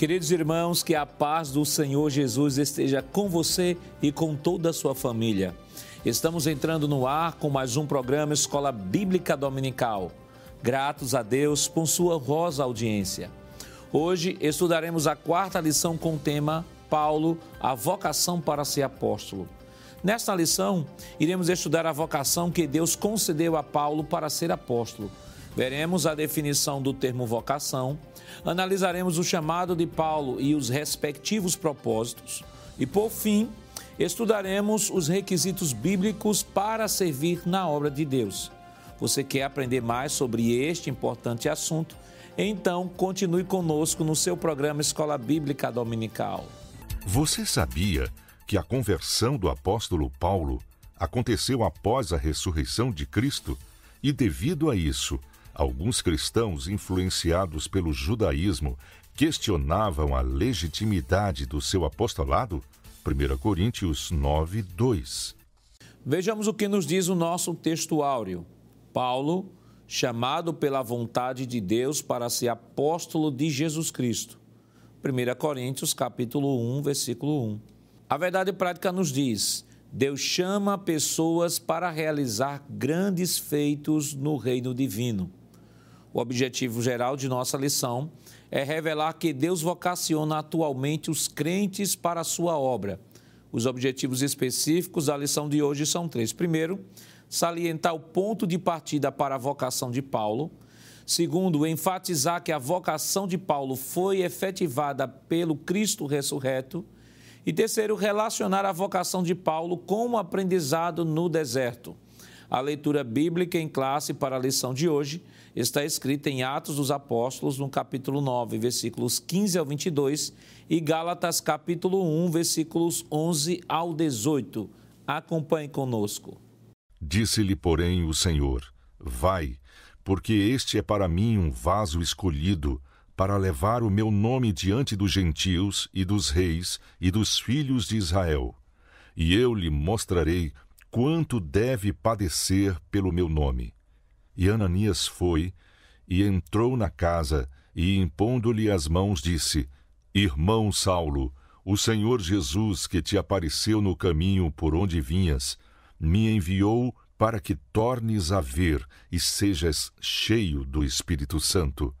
Queridos irmãos, que a paz do Senhor Jesus esteja com você e com toda a sua família. Estamos entrando no ar com mais um programa Escola Bíblica Dominical. Gratos a Deus por sua rosa audiência. Hoje estudaremos a quarta lição com o tema Paulo, a vocação para ser apóstolo. Nesta lição, iremos estudar a vocação que Deus concedeu a Paulo para ser apóstolo. Veremos a definição do termo vocação, analisaremos o chamado de Paulo e os respectivos propósitos, e por fim, estudaremos os requisitos bíblicos para servir na obra de Deus. Você quer aprender mais sobre este importante assunto? Então, continue conosco no seu programa Escola Bíblica Dominical. Você sabia que a conversão do apóstolo Paulo aconteceu após a ressurreição de Cristo e, devido a isso, Alguns cristãos, influenciados pelo judaísmo, questionavam a legitimidade do seu apostolado? 1 Coríntios 9, 2. Vejamos o que nos diz o nosso texto áureo. Paulo, chamado pela vontade de Deus para ser apóstolo de Jesus Cristo. 1 Coríntios capítulo 1, versículo 1. A verdade prática nos diz: Deus chama pessoas para realizar grandes feitos no reino divino. O objetivo geral de nossa lição é revelar que Deus vocaciona atualmente os crentes para a sua obra. Os objetivos específicos da lição de hoje são três. Primeiro, salientar o ponto de partida para a vocação de Paulo. Segundo, enfatizar que a vocação de Paulo foi efetivada pelo Cristo ressurreto. E terceiro, relacionar a vocação de Paulo com o aprendizado no deserto. A leitura bíblica em classe para a lição de hoje está escrita em Atos dos Apóstolos, no capítulo 9, versículos 15 ao 22, e Gálatas, capítulo 1, versículos 11 ao 18. Acompanhe conosco. Disse-lhe, porém, o Senhor: Vai, porque este é para mim um vaso escolhido para levar o meu nome diante dos gentios e dos reis e dos filhos de Israel. E eu lhe mostrarei quanto deve padecer pelo meu nome. E Ananias foi e entrou na casa e, impondo-lhe as mãos, disse: Irmão Saulo, o Senhor Jesus, que te apareceu no caminho por onde vinhas, me enviou para que tornes a ver e sejas cheio do Espírito Santo.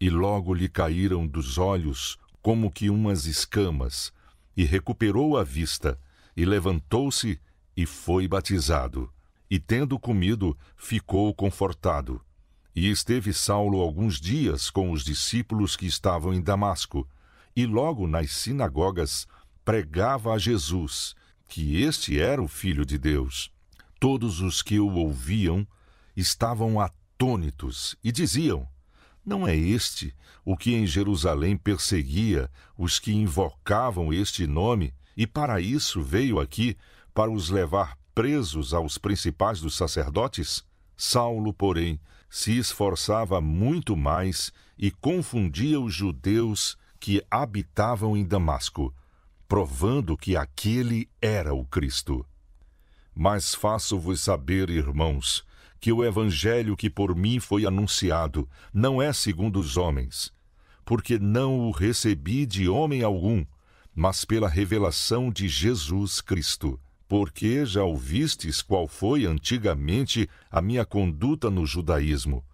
E logo lhe caíram dos olhos como que umas escamas, e recuperou a vista, e levantou-se e foi batizado. E tendo comido, ficou confortado. E esteve Saulo alguns dias com os discípulos que estavam em Damasco, e logo nas sinagogas pregava a Jesus, que este era o Filho de Deus. Todos os que o ouviam estavam atônitos e diziam: Não é este o que em Jerusalém perseguia os que invocavam este nome, e para isso veio aqui para os levar presos aos principais dos sacerdotes? Saulo, porém, se esforçava muito mais e confundia os judeus que habitavam em Damasco, provando que aquele era o Cristo. Mas faço-vos saber, irmãos, que o evangelho que por mim foi anunciado não é segundo os homens, porque não o recebi de homem algum, mas pela revelação de Jesus Cristo porque já ouvistes qual foi antigamente a minha conduta no judaísmo,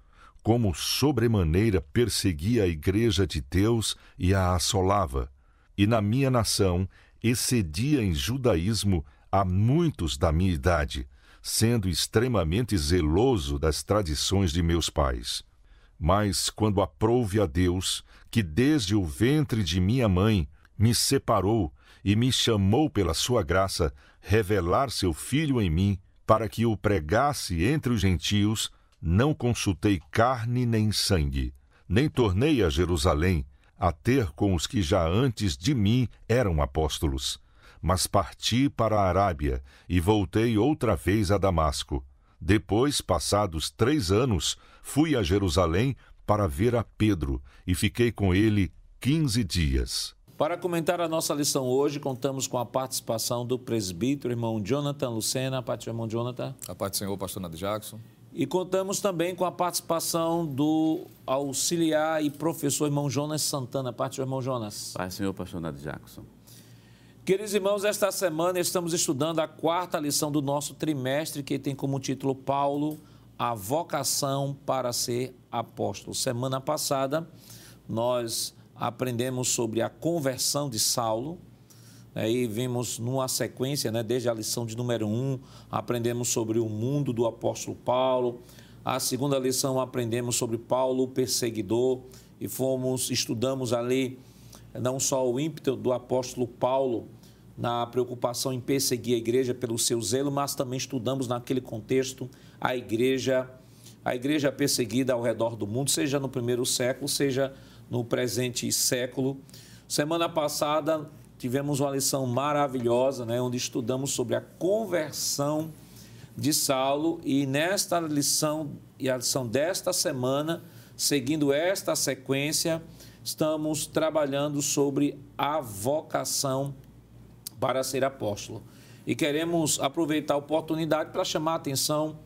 como sobremaneira perseguia a igreja de Deus e a assolava, e na minha nação excedia em judaísmo a muitos da minha idade, sendo extremamente zeloso das tradições de meus pais. Mas quando aprouve a Deus, que desde o ventre de minha mãe me separou e me chamou pela sua graça revelar seu filho em mim, para que o pregasse entre os gentios, não consultei carne nem sangue, nem tornei a Jerusalém a ter com os que já antes de mim eram apóstolos, mas parti para a Arábia e voltei outra vez a Damasco. Depois, passados três anos, fui a Jerusalém para ver a Pedro e fiquei com ele quinze dias. Para comentar a nossa lição hoje, contamos com a participação do presbítero irmão Jonathan Lucena. A paz do irmão Jonathan. A paz do Senhor, pastor Nado Jackson. E contamos também com a participação do auxiliar e professor irmão Jonas Santana. Parte do irmão Jonas. Pai, senhor pastor Nath Jackson. Queridos irmãos, esta semana estamos estudando a quarta lição do nosso trimestre, que tem como título Paulo, a vocação para ser apóstolo. Semana passada, nós aprendemos sobre a conversão de Saulo, Aí vimos numa sequência, né, desde a lição de número 1, aprendemos sobre o mundo do apóstolo Paulo. A segunda lição aprendemos sobre Paulo, o perseguidor, e fomos, estudamos ali não só o ímpeto do apóstolo Paulo na preocupação em perseguir a igreja pelo seu zelo, mas também estudamos naquele contexto a igreja, a igreja perseguida ao redor do mundo, seja no primeiro século, seja no presente século. Semana passada tivemos uma lição maravilhosa, né, onde estudamos sobre a conversão de Saulo e nesta lição e a lição desta semana, seguindo esta sequência, estamos trabalhando sobre a vocação para ser apóstolo. E queremos aproveitar a oportunidade para chamar a atenção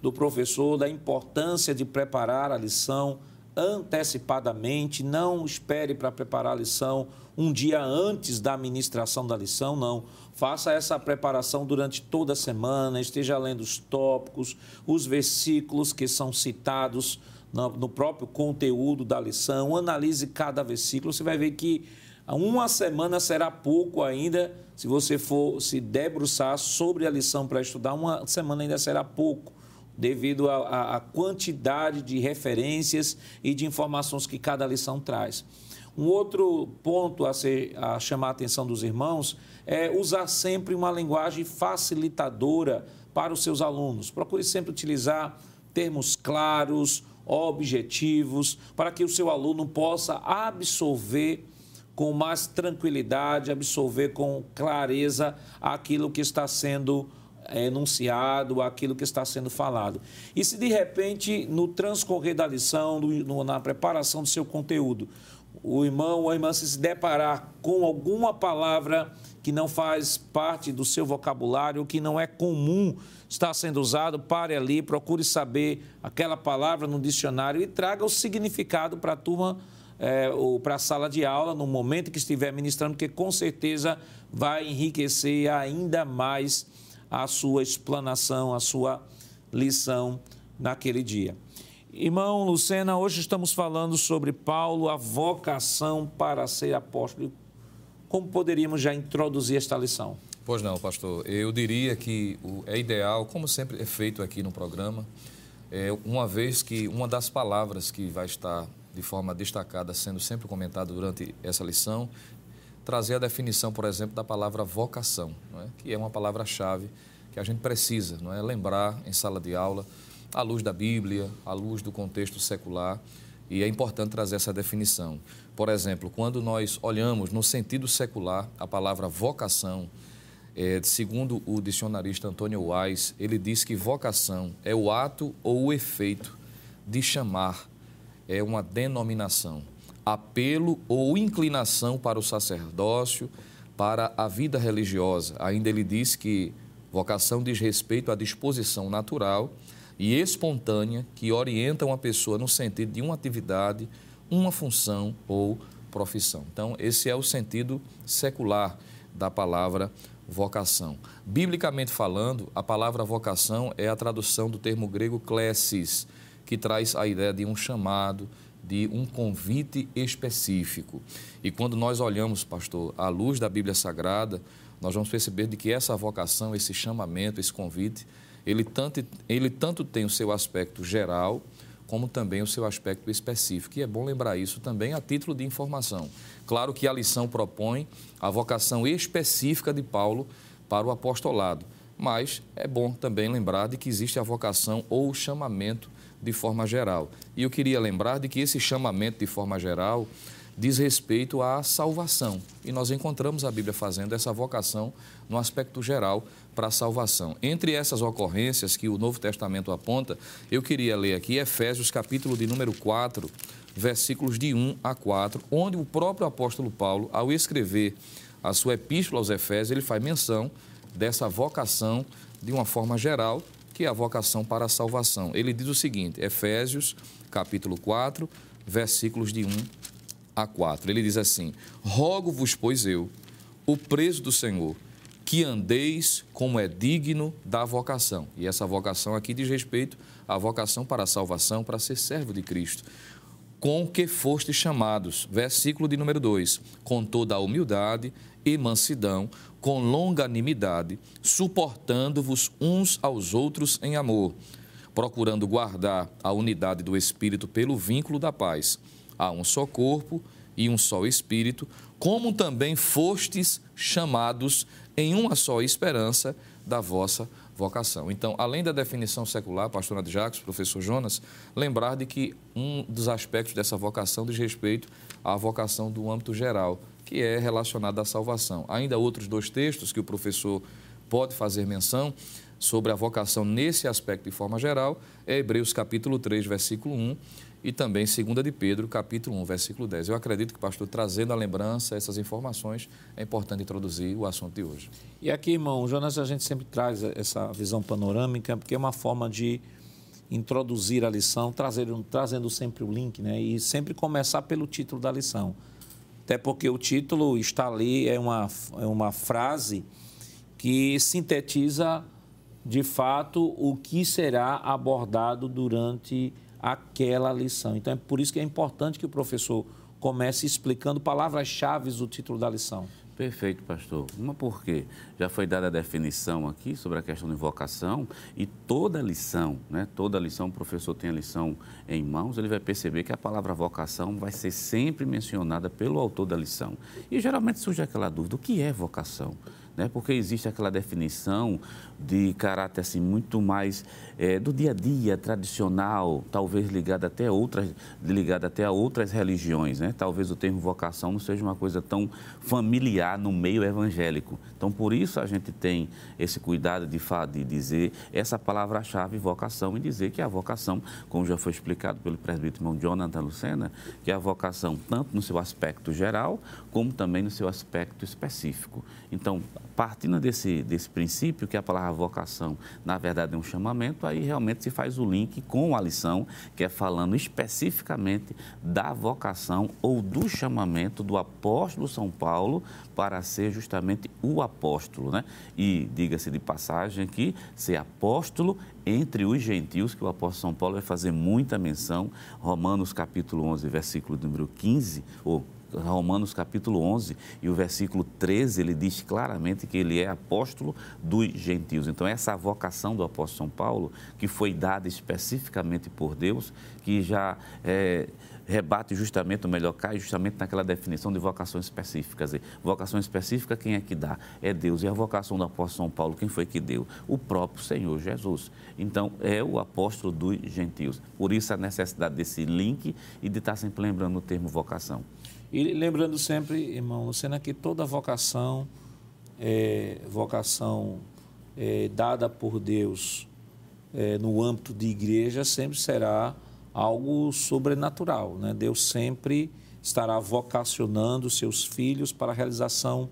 do professor da importância de preparar a lição antecipadamente, não espere para preparar a lição um dia antes da ministração da lição, não. Faça essa preparação durante toda a semana, esteja lendo os tópicos, os versículos que são citados no, próprio conteúdo da lição, analise cada versículo, você vai ver que uma semana será pouco ainda, se você for se debruçar sobre a lição para estudar, uma semana ainda será pouco devido à quantidade de referências e de informações que cada lição traz. Um outro ponto a, ser, a chamar a atenção dos irmãos é usar sempre uma linguagem facilitadora para os seus alunos. Procure sempre utilizar termos claros, objetivos, para que o seu aluno possa absorver com mais tranquilidade, absorver com clareza aquilo que está sendo enunciado, aquilo que está sendo falado. E se de repente, no transcorrer da lição, no, na preparação do seu conteúdo, o irmão ou a irmã se deparar com alguma palavra que não faz parte do seu vocabulário, que não é comum estar sendo usado, pare ali, procure saber aquela palavra no dicionário e traga o significado para a turma é, ou para a sala de aula no momento que estiver ministrando, porque com certeza vai enriquecer ainda mais a sua explanação, a sua lição naquele dia. Irmão Lucena, hoje estamos falando sobre Paulo, a vocação para ser apóstolo. Como poderíamos já introduzir esta lição? Pois não, pastor. Eu diria que é ideal, como sempre é feito aqui no programa, é, uma vez que uma das palavras que vai estar de forma destacada sendo sempre comentada durante essa lição, trazer a definição, por exemplo, da palavra vocação, é? que é uma palavra-chave que a gente precisa não é? lembrar em sala de aula à luz da Bíblia, à luz do contexto secular, e é importante trazer essa definição. Por exemplo, quando nós olhamos no sentido secular a palavra vocação, é, segundo o dicionarista Antônio Wise, ele diz que vocação é o ato ou o efeito de chamar, é uma denominação, apelo ou inclinação para o sacerdócio, para a vida religiosa. Ainda ele diz que vocação diz respeito à disposição natural e espontânea que orienta uma pessoa no sentido de uma atividade, uma função ou profissão. Então, esse é o sentido secular da palavra vocação. Biblicamente falando, a palavra vocação é a tradução do termo grego klesis, que traz a ideia de um chamado, de um convite específico. E quando nós olhamos, pastor, à luz da Bíblia Sagrada, nós vamos perceber de que essa vocação, esse chamamento, esse convite, ele tanto, ele tanto tem o seu aspecto geral, como também o seu aspecto específico. E é bom lembrar isso também a título de informação. Claro que a lição propõe a vocação específica de Paulo para o apostolado, mas é bom também lembrar de que existe a vocação ou o chamamento de forma geral. E eu queria lembrar de que esse chamamento de forma geral diz respeito à salvação. E nós encontramos a Bíblia fazendo essa vocação no aspecto geral para a salvação. Entre essas ocorrências que o Novo Testamento aponta, eu queria ler aqui Efésios capítulo de número 4, versículos de 1 a 4, onde o próprio apóstolo Paulo, ao escrever a sua epístola aos Efésios, ele faz menção dessa vocação de uma forma geral que é a vocação para a salvação. Ele diz o seguinte, Efésios, capítulo 4, versículos de 1 a 4. Ele diz assim: Rogo-vos, pois eu, o preso do Senhor, que andeis como é digno da vocação. E essa vocação aqui diz respeito à vocação para a salvação, para ser servo de Cristo. Com que fostes chamados, versículo de número 2: com toda a humildade e mansidão, com longanimidade, suportando-vos uns aos outros em amor, procurando guardar a unidade do Espírito pelo vínculo da paz. Há um só corpo e um só Espírito, como também fostes chamados em uma só esperança da vossa vocação. Então, além da definição secular, pastor Nath Jacques, professor Jonas, lembrar de que um dos aspectos dessa vocação diz respeito à vocação do âmbito geral, que é relacionada à salvação. Ainda outros dois textos que o professor pode fazer menção sobre a vocação nesse aspecto de forma geral é Hebreus capítulo 3, versículo 1 e também 2 de Pedro, capítulo 1, versículo 10. Eu acredito que, pastor, trazendo a lembrança, essas informações, é importante introduzir o assunto de hoje. E aqui, irmão, Jonas, a gente sempre traz essa visão panorâmica, porque é uma forma de introduzir a lição, trazer, trazendo sempre o link, né? E sempre começar pelo título da lição. Até porque o título está ali, é uma, é uma frase que sintetiza, de fato, o que será abordado durante aquela lição. Então é por isso que é importante que o professor comece explicando palavras-chave do título da lição. Perfeito, pastor. Uma porque já foi dada a definição aqui sobre a questão de invocação e toda lição, né, toda lição, o professor tem a lição em mãos, ele vai perceber que a palavra vocação vai ser sempre mencionada pelo autor da lição. E geralmente surge aquela dúvida, o que é vocação? Né? Porque existe aquela definição de caráter assim muito mais é, do dia a dia tradicional, talvez ligada até outras, ligada até a outras religiões, né? Talvez o termo vocação não seja uma coisa tão familiar no meio evangélico. Então, por isso a gente tem esse cuidado de, de dizer essa palavra-chave vocação e dizer que a vocação, como já foi explicado pelo presbítero irmão Jonathan Lucena, que a vocação tanto no seu aspecto geral como também no seu aspecto específico. Então, partindo desse, desse princípio que a palavra vocação, na verdade, é um chamamento, aí realmente se faz o link com a lição, que é falando especificamente da vocação ou do chamamento do apóstolo São Paulo para ser justamente o apóstolo, né? E diga-se de passagem que ser apóstolo entre os gentios, que o apóstolo São Paulo vai fazer muita menção, Romanos capítulo 11, versículo número 15, ou Romanos capítulo 11 e o versículo 13, ele diz claramente que ele é apóstolo dos gentios. Então, essa vocação do apóstolo São Paulo, que foi dada especificamente por Deus, que já é, rebate justamente, ou melhor, cai justamente naquela definição de vocação específica. Dizer, vocação específica, quem é que dá? É Deus. E a vocação do apóstolo São Paulo, quem foi que deu? O próprio Senhor Jesus. Então, é o apóstolo dos gentios. Por isso, a necessidade desse link e de estar sempre lembrando o termo vocação. E lembrando sempre, irmão Luciana, que toda vocação, é, vocação é, dada por Deus é, no âmbito de igreja sempre será algo sobrenatural. Né? Deus sempre estará vocacionando seus filhos para a realização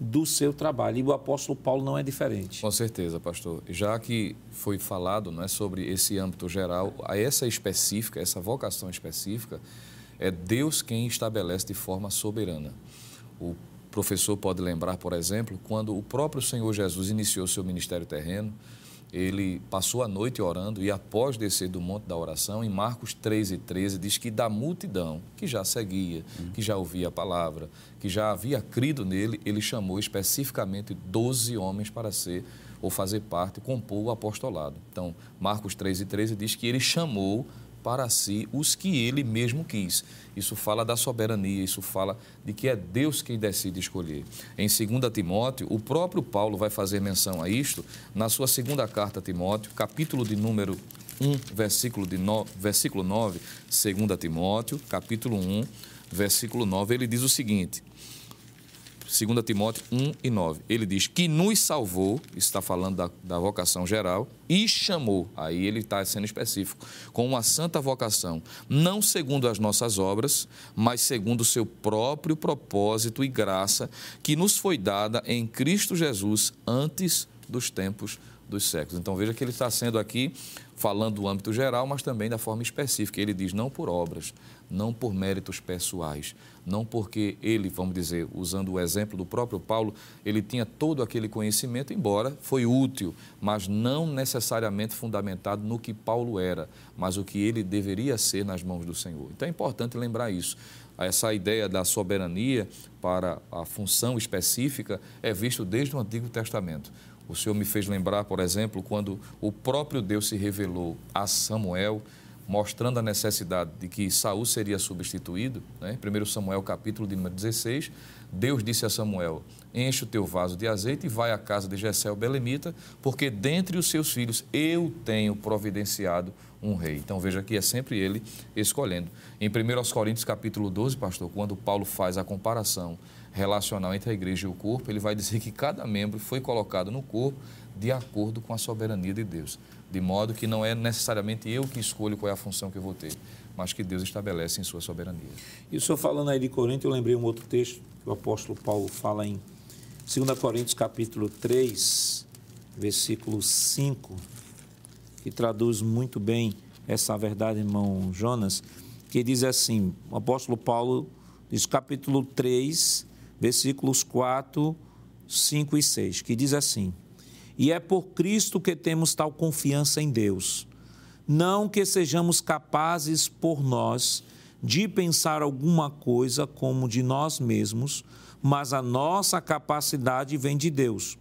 do seu trabalho. E o apóstolo Paulo não é diferente. Com certeza, pastor. Já que foi falado né, sobre esse âmbito geral, a essa específica, essa vocação específica, é Deus quem estabelece de forma soberana. O professor pode lembrar, por exemplo, quando o próprio Senhor Jesus iniciou seu ministério terreno, ele passou a noite orando e após descer do monte da oração, em Marcos 13, 13, diz que da multidão que já seguia, que já ouvia a palavra, que já havia crido nele, ele chamou especificamente 12 homens para ser ou fazer parte, compor o apostolado. Então, Marcos 13, 13 diz que ele chamou para si os que ele mesmo quis. Isso fala da soberania, isso fala de que é Deus quem decide escolher. Em 2 Timóteo, o próprio Paulo vai fazer menção a isto na sua segunda carta a Timóteo, capítulo de número 1, versículo, de no, versículo 9, 2 Timóteo, capítulo 1, versículo 9, ele diz o seguinte: 2 Timóteo 1 e 9. Ele diz que nos salvou, está falando da, da vocação geral, e chamou, aí ele está sendo específico, com uma santa vocação, não segundo as nossas obras, mas segundo o seu próprio propósito e graça, que nos foi dada em Cristo Jesus antes dos tempos dos séculos. Então veja que ele está sendo aqui falando do âmbito geral, mas também da forma específica. Ele diz não por obras, não por méritos pessoais, não porque ele, vamos dizer, usando o exemplo do próprio Paulo, ele tinha todo aquele conhecimento, embora foi útil, mas não necessariamente fundamentado no que Paulo era, mas o que ele deveria ser nas mãos do Senhor. Então é importante lembrar isso essa ideia da soberania para a função específica é visto desde o Antigo Testamento. O Senhor me fez lembrar, por exemplo, quando o próprio Deus se revelou a Samuel, mostrando a necessidade de que Saul seria substituído. Né? 1 Samuel, capítulo de número 16, Deus disse a Samuel: Enche o teu vaso de azeite e vai à casa de Jessé belemita, porque dentre os seus filhos eu tenho providenciado um rei. Então veja que é sempre ele escolhendo. Em 1 Coríntios capítulo 12, pastor, quando Paulo faz a comparação relacional entre a igreja e o corpo, ele vai dizer que cada membro foi colocado no corpo de acordo com a soberania de Deus. De modo que não é necessariamente eu que escolho qual é a função que eu vou ter, mas que Deus estabelece em sua soberania. E o senhor falando aí de Corinto, eu lembrei um outro texto que o apóstolo Paulo fala em 2 Coríntios capítulo 3, versículo 5 que traduz muito bem essa verdade, irmão Jonas, que diz assim: o apóstolo Paulo diz, capítulo 3, versículos 4, 5 e 6, que diz assim: E é por Cristo que temos tal confiança em Deus, não que sejamos capazes por nós de pensar alguma coisa como de nós mesmos, mas a nossa capacidade vem de Deus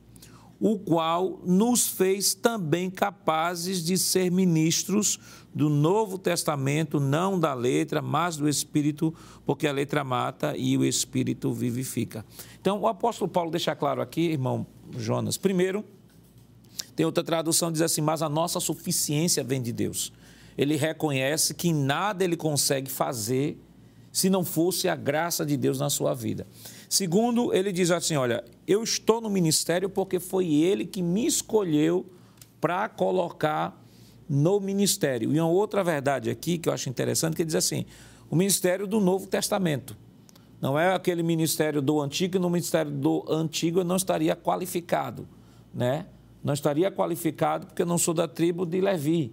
o qual nos fez também capazes de ser ministros do Novo Testamento, não da letra, mas do Espírito, porque a letra mata e o Espírito vivifica. Então, o apóstolo Paulo deixa claro aqui, irmão Jonas, primeiro, tem outra tradução diz assim: Mas a nossa suficiência vem de Deus. Ele reconhece que nada ele consegue fazer se não fosse a graça de Deus na sua vida. Segundo, ele diz assim: Olha, eu estou no ministério porque foi ele que me escolheu para colocar no ministério. E uma outra verdade aqui que eu acho interessante, que ele diz assim: o ministério do Novo Testamento. Não é aquele ministério do Antigo, no ministério do Antigo eu não estaria qualificado, né? Não estaria qualificado porque não sou da tribo de Levi,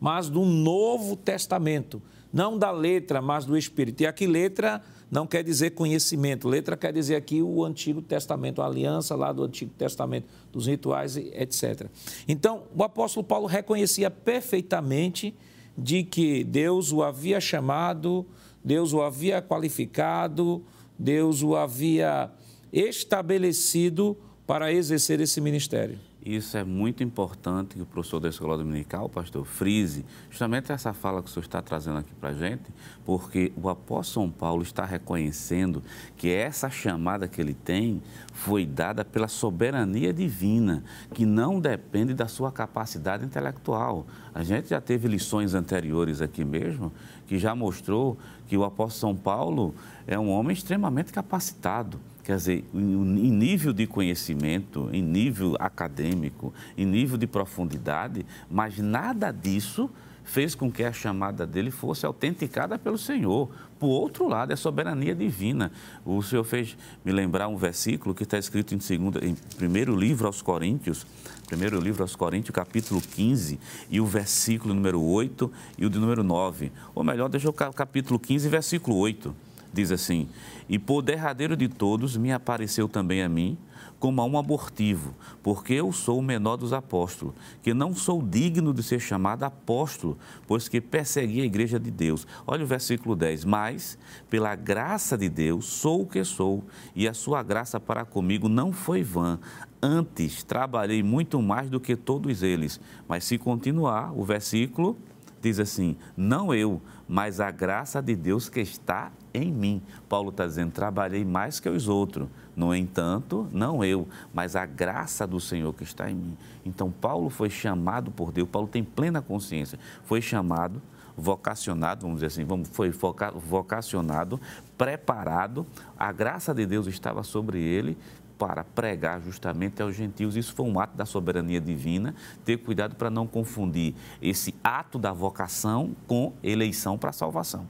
mas do Novo Testamento, não da letra, mas do Espírito. E aqui letra não quer dizer conhecimento. Letra quer dizer aqui o Antigo Testamento, a aliança lá do Antigo Testamento, dos rituais, etc. Então, o apóstolo Paulo reconhecia perfeitamente de que Deus o havia chamado, Deus o havia qualificado, Deus o havia estabelecido para exercer esse ministério. Isso é muito importante que o professor da Escola Dominical, pastor, frise justamente essa fala que o senhor está trazendo aqui para a gente, porque o apóstolo São Paulo está reconhecendo que essa chamada que ele tem foi dada pela soberania divina, que não depende da sua capacidade intelectual. A gente já teve lições anteriores aqui mesmo, que já mostrou que o apóstolo São Paulo é um homem extremamente capacitado Quer dizer, em nível de conhecimento, em nível acadêmico, em nível de profundidade, mas nada disso fez com que a chamada dele fosse autenticada pelo Senhor. Por outro lado, é soberania divina. O Senhor fez me lembrar um versículo que está escrito em, segunda, em primeiro livro aos Coríntios, primeiro livro aos Coríntios, capítulo 15, e o versículo número 8 e o de número 9. Ou melhor, deixa o capítulo 15, versículo 8 diz assim: E por derradeiro de todos me apareceu também a mim, como a um abortivo, porque eu sou o menor dos apóstolos, que não sou digno de ser chamado apóstolo, pois que persegui a igreja de Deus. Olha o versículo 10. Mas, pela graça de Deus, sou o que sou, e a sua graça para comigo não foi vã. Antes, trabalhei muito mais do que todos eles. Mas, se continuar, o versículo diz assim: Não eu, mas a graça de Deus que está em mim. Paulo está dizendo: trabalhei mais que os outros. No entanto, não eu, mas a graça do Senhor que está em mim. Então, Paulo foi chamado por Deus, Paulo tem plena consciência, foi chamado, vocacionado, vamos dizer assim, foi vocacionado, preparado, a graça de Deus estava sobre ele para pregar justamente aos gentios. Isso foi um ato da soberania divina, ter cuidado para não confundir esse ato da vocação com eleição para a salvação.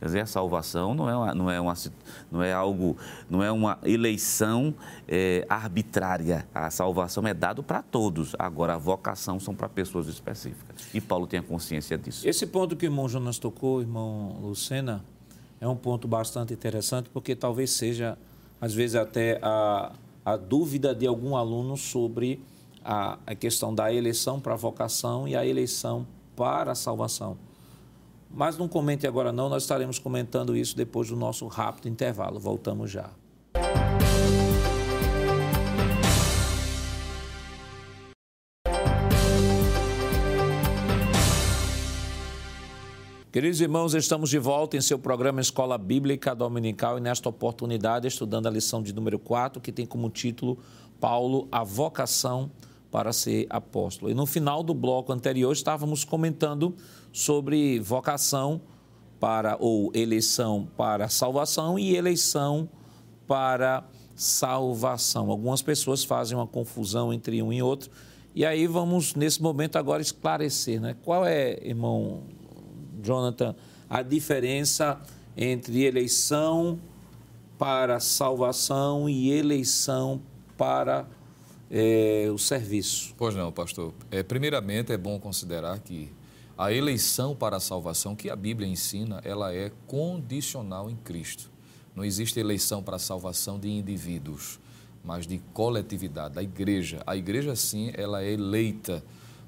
Quer dizer, a salvação não é, uma, não é, uma, não é algo, não é uma eleição é, arbitrária. A salvação é dada para todos. Agora, a vocação são para pessoas específicas. E Paulo tem a consciência disso. Esse ponto que o irmão Jonas tocou, irmão Lucena, é um ponto bastante interessante, porque talvez seja, às vezes, até a, a dúvida de algum aluno sobre a, a questão da eleição para a vocação e a eleição para a salvação. Mas não comente agora não, nós estaremos comentando isso depois do nosso rápido intervalo. Voltamos já. Queridos irmãos, estamos de volta em seu programa Escola Bíblica Dominical e nesta oportunidade estudando a lição de número 4, que tem como título Paulo, a vocação para ser apóstolo. E no final do bloco anterior estávamos comentando sobre vocação para ou eleição para salvação e eleição para salvação. Algumas pessoas fazem uma confusão entre um e outro. E aí vamos nesse momento agora esclarecer, né? Qual é, irmão Jonathan, a diferença entre eleição para salvação e eleição para é, o serviço? Pois não, pastor. É, primeiramente, é bom considerar que a eleição para a salvação, que a Bíblia ensina, ela é condicional em Cristo. Não existe eleição para a salvação de indivíduos, mas de coletividade, da igreja. A igreja, sim, ela é eleita.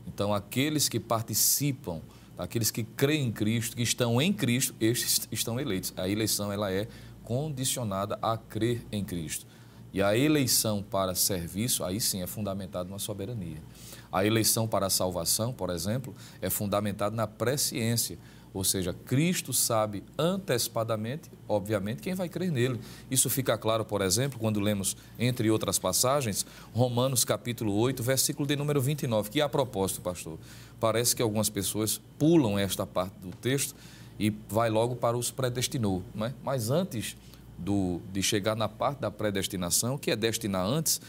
Então, aqueles que participam, aqueles que creem em Cristo, que estão em Cristo, estes estão eleitos. A eleição, ela é condicionada a crer em Cristo. E a eleição para serviço, aí sim, é fundamentada na soberania. A eleição para a salvação, por exemplo, é fundamentada na presciência, ou seja, Cristo sabe antecipadamente, obviamente, quem vai crer nele. Isso fica claro, por exemplo, quando lemos, entre outras passagens, Romanos capítulo 8, versículo de número 29, que a propósito, pastor, parece que algumas pessoas pulam esta parte do texto e vai logo para os predestinou, não é? Mas antes do, de chegar na parte da predestinação, que é destinar antes,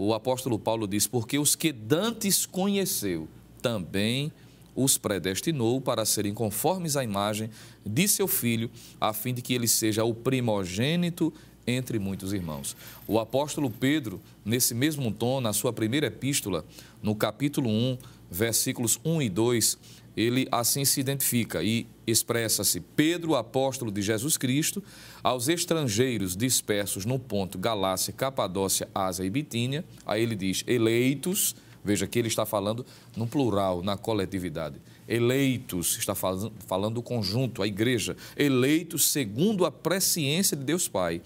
o apóstolo Paulo diz: Porque os que dantes conheceu, também os predestinou para serem conformes à imagem de seu filho, a fim de que ele seja o primogênito entre muitos irmãos. O apóstolo Pedro, nesse mesmo tom, na sua primeira epístola, no capítulo 1, versículos 1 e 2, ele assim se identifica e expressa-se Pedro, apóstolo de Jesus Cristo, aos estrangeiros dispersos no ponto Galácia, Capadócia, Ásia e Bitínia. Aí ele diz eleitos, veja que ele está falando no plural, na coletividade. Eleitos, está falando, falando do conjunto, a igreja. Eleitos segundo a presciência de Deus Pai,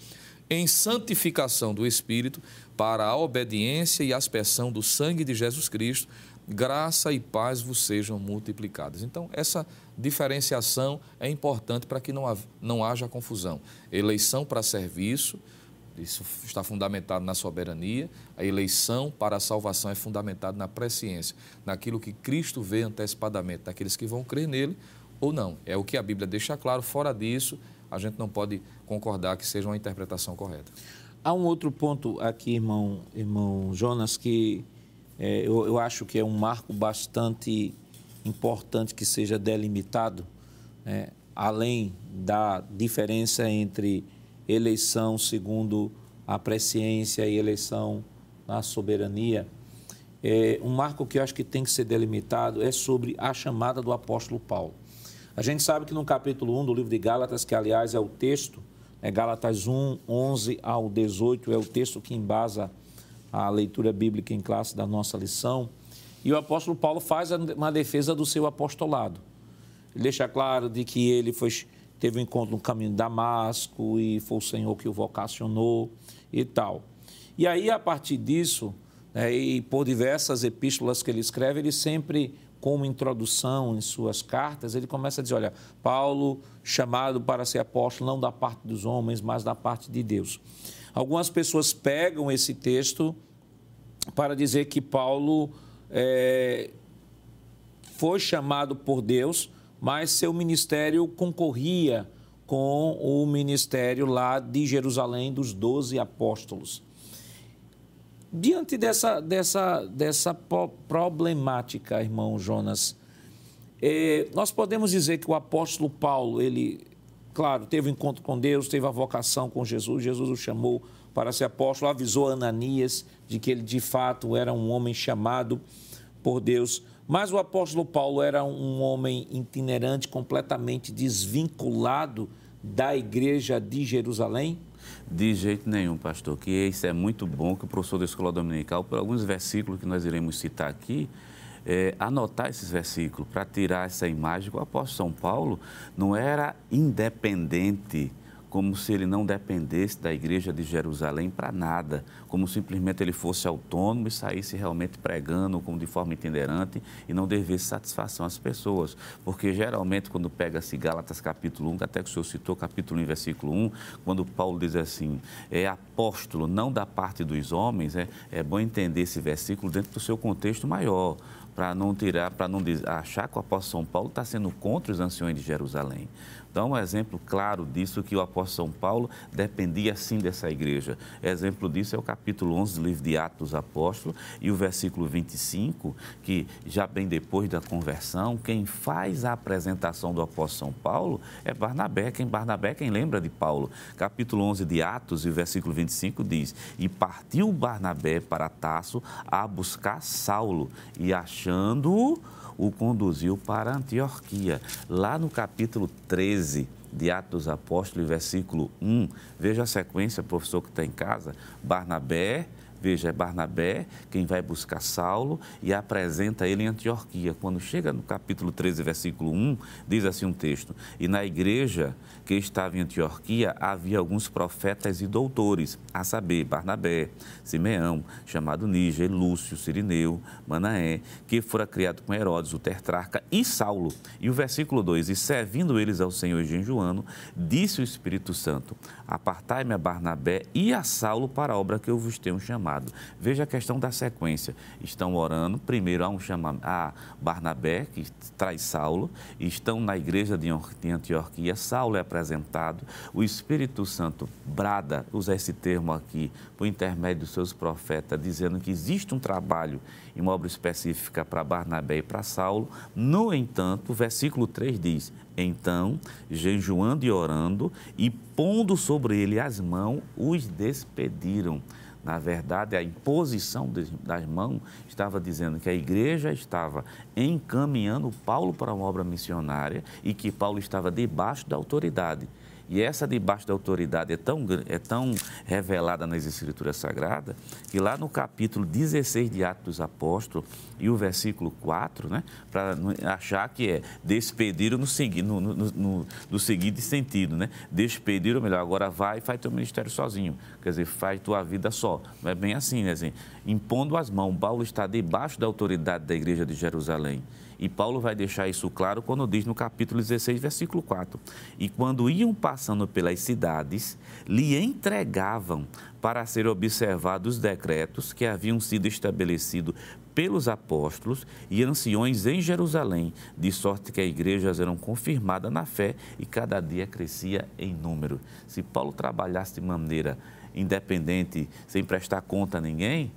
em santificação do Espírito, para a obediência e aspersão do sangue de Jesus Cristo graça e paz vos sejam multiplicadas. Então, essa diferenciação é importante para que não, não haja confusão. Eleição para serviço, isso está fundamentado na soberania. A eleição para a salvação é fundamentada na presciência, naquilo que Cristo vê antecipadamente, daqueles que vão crer nele ou não. É o que a Bíblia deixa claro. Fora disso, a gente não pode concordar que seja uma interpretação correta. Há um outro ponto aqui, irmão, irmão Jonas, que é, eu, eu, acho que é um marco bastante importante que seja delimitado, né? além da diferença entre eleição segundo a presciência e eleição na soberania. É, um marco que eu acho que tem que ser delimitado é sobre a chamada do apóstolo Paulo. A gente sabe que no capítulo 1 do livro de Gálatas, que aliás é o texto, é Gálatas 1, 11 ao 18, é o texto que embasa a leitura bíblica em classe da nossa lição. E o apóstolo Paulo faz uma defesa do seu apostolado. Ele deixa claro de que ele foi, teve um encontro no caminho de Damasco e foi o Senhor que o vocacionou e tal. E aí, a partir disso, né, e por diversas epístolas que ele escreve, ele sempre, como introdução em suas cartas, ele começa a dizer: olha, Paulo, chamado para ser apóstolo, não da parte dos homens, mas da parte de Deus. Algumas pessoas pegam esse texto para dizer que Paulo é, foi chamado por Deus, mas seu ministério concorria com o ministério lá de Jerusalém dos doze apóstolos. Diante dessa, dessa, dessa problemática, irmão Jonas, é, nós podemos dizer que o apóstolo Paulo ele claro, teve um encontro com Deus, teve a vocação com Jesus, Jesus o chamou para ser apóstolo, avisou Ananias de que ele de fato era um homem chamado por Deus. Mas o apóstolo Paulo era um homem itinerante, completamente desvinculado da igreja de Jerusalém? De jeito nenhum, pastor, que isso é muito bom que o professor da Escola Dominical, por alguns versículos que nós iremos citar aqui, é, anotar esses versículos para tirar essa imagem que o apóstolo São Paulo não era independente como se ele não dependesse da igreja de Jerusalém para nada, como simplesmente ele fosse autônomo e saísse realmente pregando como de forma itinerante e não devesse satisfação às pessoas. Porque geralmente quando pega-se Gálatas capítulo 1, até que o senhor citou capítulo 1, versículo 1, quando Paulo diz assim, é apóstolo não da parte dos homens, é, é bom entender esse versículo dentro do seu contexto maior para não tirar, para não achar que o apóstolo São Paulo está sendo contra os anciões de Jerusalém. Então, um exemplo claro disso que o apóstolo São Paulo dependia sim dessa igreja. Exemplo disso é o capítulo 11 do livro de Atos dos Apóstolos e o versículo 25, que já bem depois da conversão, quem faz a apresentação do apóstolo São Paulo é Barnabé. Quem Barnabé, quem lembra de Paulo. Capítulo 11 de Atos e o versículo 25 diz: "E partiu Barnabé para Tasso a buscar Saulo e achando-o o conduziu para Antioquia. Lá no capítulo 13 de Atos dos Apóstolos, versículo 1, veja a sequência, professor que está em casa, Barnabé, Veja, é Barnabé quem vai buscar Saulo e apresenta ele em Antioquia. Quando chega no capítulo 13, versículo 1, diz assim um texto: E na igreja que estava em Antioquia havia alguns profetas e doutores, a saber, Barnabé, Simeão, chamado Níger, Lúcio, Sirineu, Manaé, que fora criado com Herodes, o tetrarca, e Saulo. E o versículo 2: E servindo eles ao Senhor jejuando, disse o Espírito Santo: Apartai-me a Barnabé e a Saulo para a obra que eu vos tenho chamado. Veja a questão da sequência. Estão orando, primeiro há um chamado a Barnabé, que traz Saulo, estão na igreja de Antioquia, Saulo é apresentado, o Espírito Santo brada, usa esse termo aqui, por intermédio dos seus profetas, dizendo que existe um trabalho em uma obra específica para Barnabé e para Saulo. No entanto, o versículo 3 diz: Então, jejuando e orando, e pondo sobre ele as mãos, os despediram. Na verdade, a imposição das mãos estava dizendo que a igreja estava encaminhando Paulo para uma obra missionária e que Paulo estava debaixo da autoridade. E essa debaixo da autoridade é tão, é tão revelada nas Escrituras Sagradas que lá no capítulo 16 de Atos dos Apóstolos e o versículo 4, né, para achar que é despediram no, no, no, no, no seguinte sentido, né? Despediram, melhor, agora vai e faz teu ministério sozinho. Quer dizer, faz tua vida só. Não é bem assim, né? Assim, impondo as mãos, Paulo está debaixo da autoridade da igreja de Jerusalém. E Paulo vai deixar isso claro quando diz no capítulo 16, versículo 4: E quando iam passando pelas cidades, lhe entregavam para ser observados os decretos que haviam sido estabelecidos pelos apóstolos e anciões em Jerusalém, de sorte que as igrejas eram confirmadas na fé e cada dia crescia em número. Se Paulo trabalhasse de maneira independente, sem prestar conta a ninguém,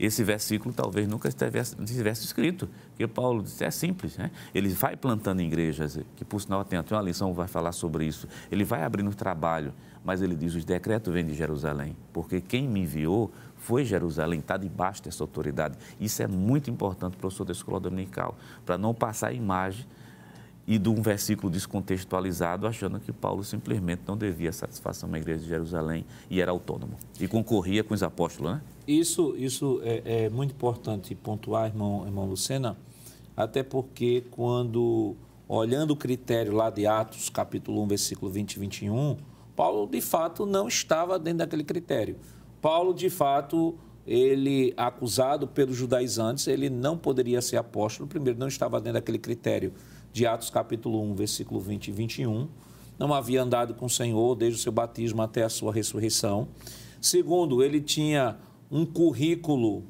esse versículo talvez nunca estivesse, escrito, porque Paulo disse, é simples, né? Ele vai plantando igrejas, que por sinal tem até uma lição vai falar sobre isso, ele vai abrindo trabalho, mas ele diz, os decretos vêm de Jerusalém, porque quem me enviou foi Jerusalém, está debaixo dessa autoridade. Isso é muito importante para o professor da escola dominical, para não passar a imagem e de um versículo descontextualizado, achando que Paulo simplesmente não devia satisfação à igreja de Jerusalém e era autônomo. E concorria com os apóstolos, né? Isso, isso é, é muito importante pontuar, irmão, irmão Lucena, até porque quando, olhando o critério lá de Atos, capítulo 1, versículo 20 e 21, Paulo, de fato, não estava dentro daquele critério. Paulo, de fato, ele, acusado pelos judaizantes, ele não poderia ser apóstolo, primeiro, não estava dentro daquele critério de Atos capítulo 1, versículo 20 e 21. Não havia andado com o Senhor desde o seu batismo até a sua ressurreição. Segundo, ele tinha um currículo,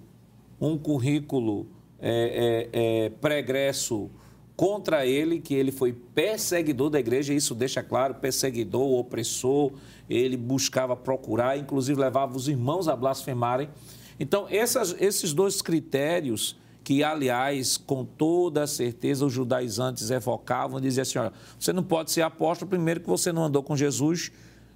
um currículo é, é, é, pregresso contra ele, que ele foi perseguidor da igreja, isso deixa claro, perseguidor, opressor, ele buscava procurar, inclusive levava os irmãos a blasfemarem. Então, essas, esses dois critérios que, aliás, com toda certeza, os judaizantes evocavam diziam assim: olha, você não pode ser apóstolo, primeiro, que você não andou com Jesus,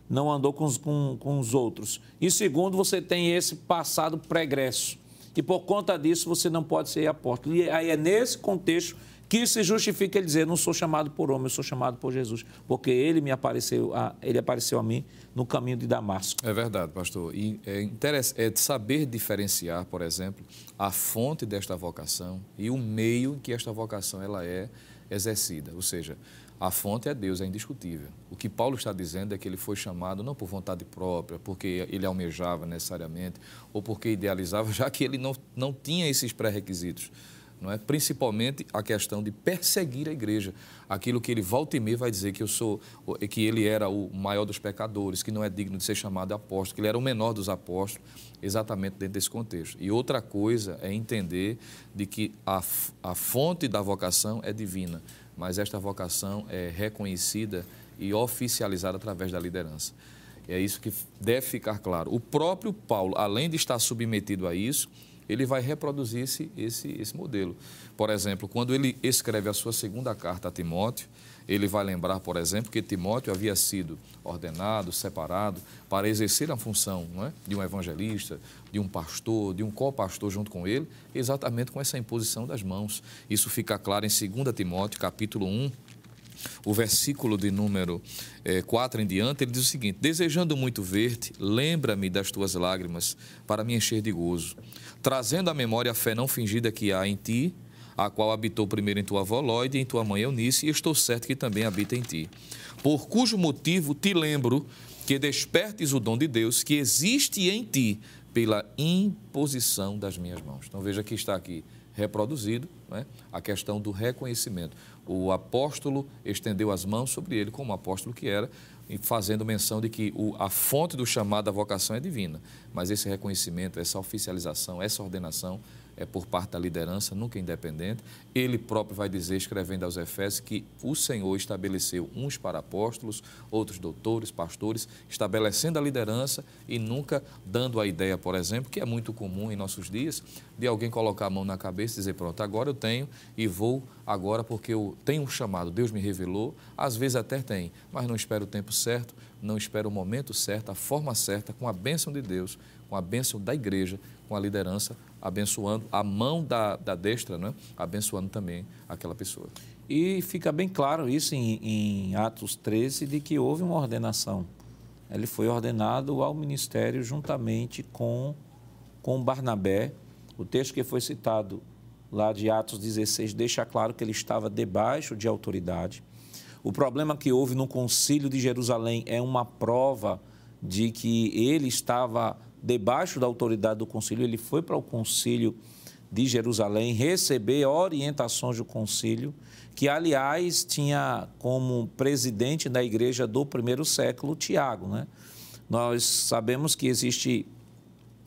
não andou com os, com, com os outros. E segundo, você tem esse passado pregresso. E por conta disso, você não pode ser apóstolo. E aí é nesse contexto que se justifica ele dizer: não sou chamado por homem, eu sou chamado por Jesus, porque ele me apareceu, a, ele apareceu a mim no caminho de Damasco. É verdade, pastor. E é, é saber diferenciar, por exemplo, a fonte desta vocação e o meio em que esta vocação ela é exercida. Ou seja, a fonte é Deus, é indiscutível. O que Paulo está dizendo é que ele foi chamado não por vontade própria, porque ele almejava necessariamente, ou porque idealizava, já que ele não, não tinha esses pré-requisitos não é? principalmente a questão de perseguir a igreja. Aquilo que ele volta e meia vai dizer que eu sou, que ele era o maior dos pecadores, que não é digno de ser chamado apóstolo, que ele era o menor dos apóstolos, exatamente dentro desse contexto. E outra coisa é entender de que a, a fonte da vocação é divina, mas esta vocação é reconhecida e oficializada através da liderança. É isso que deve ficar claro. O próprio Paulo, além de estar submetido a isso, ele vai reproduzir esse, esse, esse modelo. Por exemplo, quando ele escreve a sua segunda carta a Timóteo, ele vai lembrar, por exemplo, que Timóteo havia sido ordenado, separado para exercer a função é? de um evangelista, de um pastor, de um co-pastor junto com ele, exatamente com essa imposição das mãos. Isso fica claro em 2 Timóteo, capítulo 1, o versículo de número é, 4 em diante, ele diz o seguinte: Desejando muito ver-te, lembra-me das tuas lágrimas, para me encher de gozo, trazendo à memória a fé não fingida que há em ti, a qual habitou primeiro em tua avó e em tua mãe Eunice, e estou certo que também habita em ti. Por cujo motivo te lembro que despertes o dom de Deus que existe em ti pela imposição das minhas mãos. Então veja que está aqui reproduzido né, a questão do reconhecimento o apóstolo estendeu as mãos sobre ele, como apóstolo que era, fazendo menção de que o, a fonte do chamado da vocação é divina. Mas esse reconhecimento, essa oficialização, essa ordenação é por parte da liderança, nunca independente. Ele próprio vai dizer, escrevendo aos Efésios, que o Senhor estabeleceu uns para apóstolos, outros doutores, pastores, estabelecendo a liderança e nunca dando a ideia, por exemplo, que é muito comum em nossos dias, de alguém colocar a mão na cabeça e dizer: Pronto, agora eu tenho e vou agora porque eu tenho um chamado, Deus me revelou. Às vezes até tem, mas não espero o tempo certo, não espero o momento certo, a forma certa, com a bênção de Deus, com a bênção da igreja, com a liderança abençoando a mão da, da destra, né? abençoando também aquela pessoa. E fica bem claro isso em, em Atos 13, de que houve uma ordenação. Ele foi ordenado ao ministério juntamente com, com Barnabé. O texto que foi citado lá de Atos 16 deixa claro que ele estava debaixo de autoridade. O problema que houve no concílio de Jerusalém é uma prova de que ele estava debaixo da autoridade do concílio, ele foi para o concílio de Jerusalém receber orientações do concílio, que aliás tinha como presidente da igreja do primeiro século Tiago, né? Nós sabemos que existe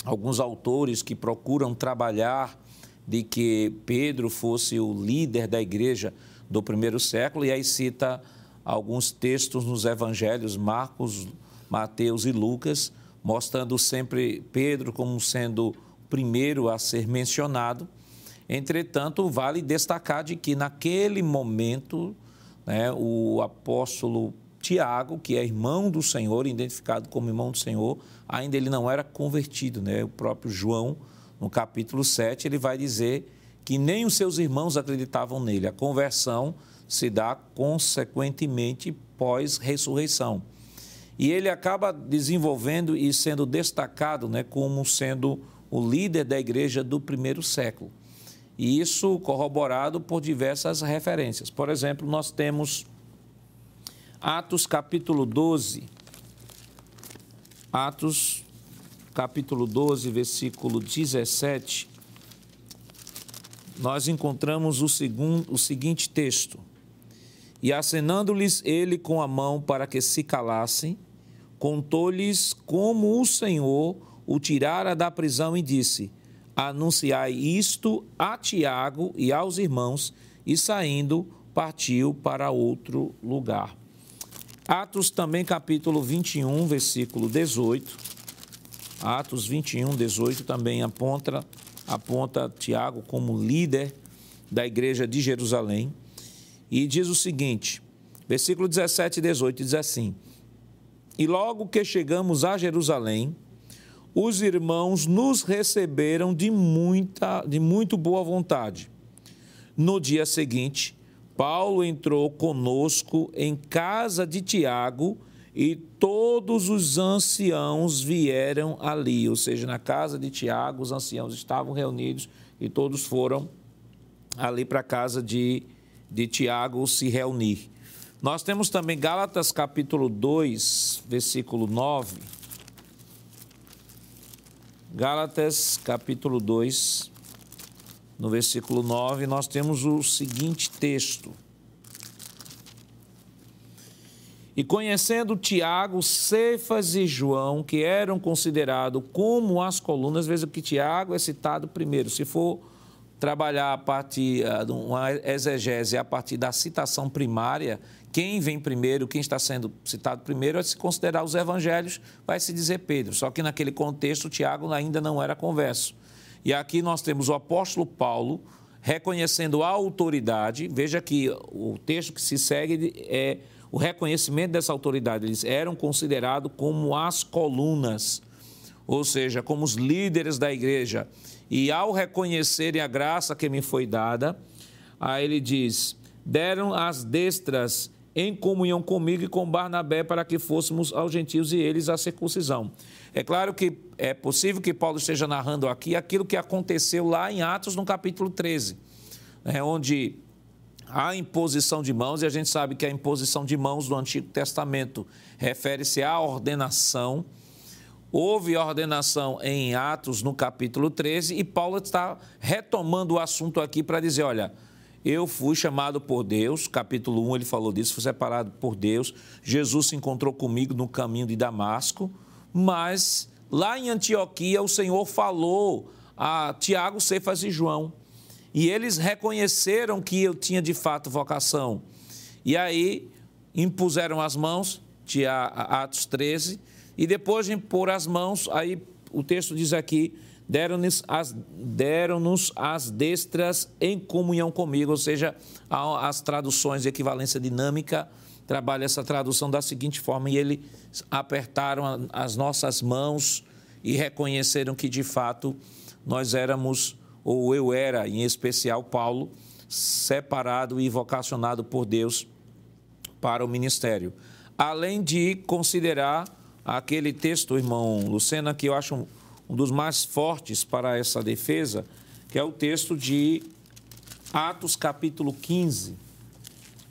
alguns autores que procuram trabalhar de que Pedro fosse o líder da igreja do primeiro século e aí cita alguns textos nos evangelhos Marcos, Mateus e Lucas mostrando sempre Pedro como sendo o primeiro a ser mencionado. Entretanto, vale destacar de que naquele momento, né, o apóstolo Tiago, que é irmão do Senhor, identificado como irmão do Senhor, ainda ele não era convertido. Né? O próprio João, no capítulo 7, ele vai dizer que nem os seus irmãos acreditavam nele. A conversão se dá consequentemente pós-ressurreição. E ele acaba desenvolvendo e sendo destacado né, como sendo o líder da igreja do primeiro século. E isso corroborado por diversas referências. Por exemplo, nós temos Atos capítulo 12. Atos capítulo 12, versículo 17. Nós encontramos o, segundo, o seguinte texto. E acenando-lhes ele com a mão para que se calassem, contou-lhes como o Senhor o tirara da prisão e disse: Anunciai isto a Tiago e aos irmãos, e saindo, partiu para outro lugar. Atos também, capítulo 21, versículo 18. Atos 21, 18 também aponta, aponta Tiago como líder da igreja de Jerusalém. E diz o seguinte, versículo 17 e 18, diz assim: E logo que chegamos a Jerusalém, os irmãos nos receberam de, muita, de muito boa vontade. No dia seguinte, Paulo entrou conosco em casa de Tiago e todos os anciãos vieram ali, ou seja, na casa de Tiago, os anciãos estavam reunidos e todos foram ali para a casa de, de Tiago se reunir. Nós temos também Gálatas capítulo 2, versículo 9. Gálatas capítulo 2, no versículo 9, nós temos o seguinte texto. E conhecendo Tiago, Cefas e João, que eram considerados como as colunas, veja que Tiago é citado primeiro. Se for trabalhar a partir ah, de uma exegese a partir da citação primária, quem vem primeiro, quem está sendo citado primeiro, é se considerar os evangelhos, vai se dizer Pedro. Só que naquele contexto, Tiago ainda não era converso. E aqui nós temos o apóstolo Paulo reconhecendo a autoridade. Veja que o texto que se segue é o reconhecimento dessa autoridade. Eles eram considerados como as colunas, ou seja, como os líderes da igreja. E ao reconhecerem a graça que me foi dada, aí ele diz: deram as destras em comunhão comigo e com Barnabé para que fôssemos aos gentios e eles a circuncisão. É claro que é possível que Paulo esteja narrando aqui aquilo que aconteceu lá em Atos, no capítulo 13, né, onde a imposição de mãos, e a gente sabe que a imposição de mãos do Antigo Testamento refere-se à ordenação. Houve ordenação em Atos, no capítulo 13, e Paulo está retomando o assunto aqui para dizer: olha, eu fui chamado por Deus, capítulo 1 ele falou disso, fui separado por Deus. Jesus se encontrou comigo no caminho de Damasco, mas lá em Antioquia o Senhor falou a Tiago, Cefas e João e eles reconheceram que eu tinha de fato vocação. E aí impuseram as mãos, Atos 13, e depois de impor as mãos, aí o texto diz aqui, deram-nos as, deram as destras em comunhão comigo, ou seja, as traduções de equivalência dinâmica trabalha essa tradução da seguinte forma, e eles apertaram as nossas mãos e reconheceram que de fato nós éramos ou eu era, em especial Paulo, separado e vocacionado por Deus para o ministério. Além de considerar aquele texto, irmão Lucena, que eu acho um, dos mais fortes para essa defesa, que é o texto de Atos capítulo 15.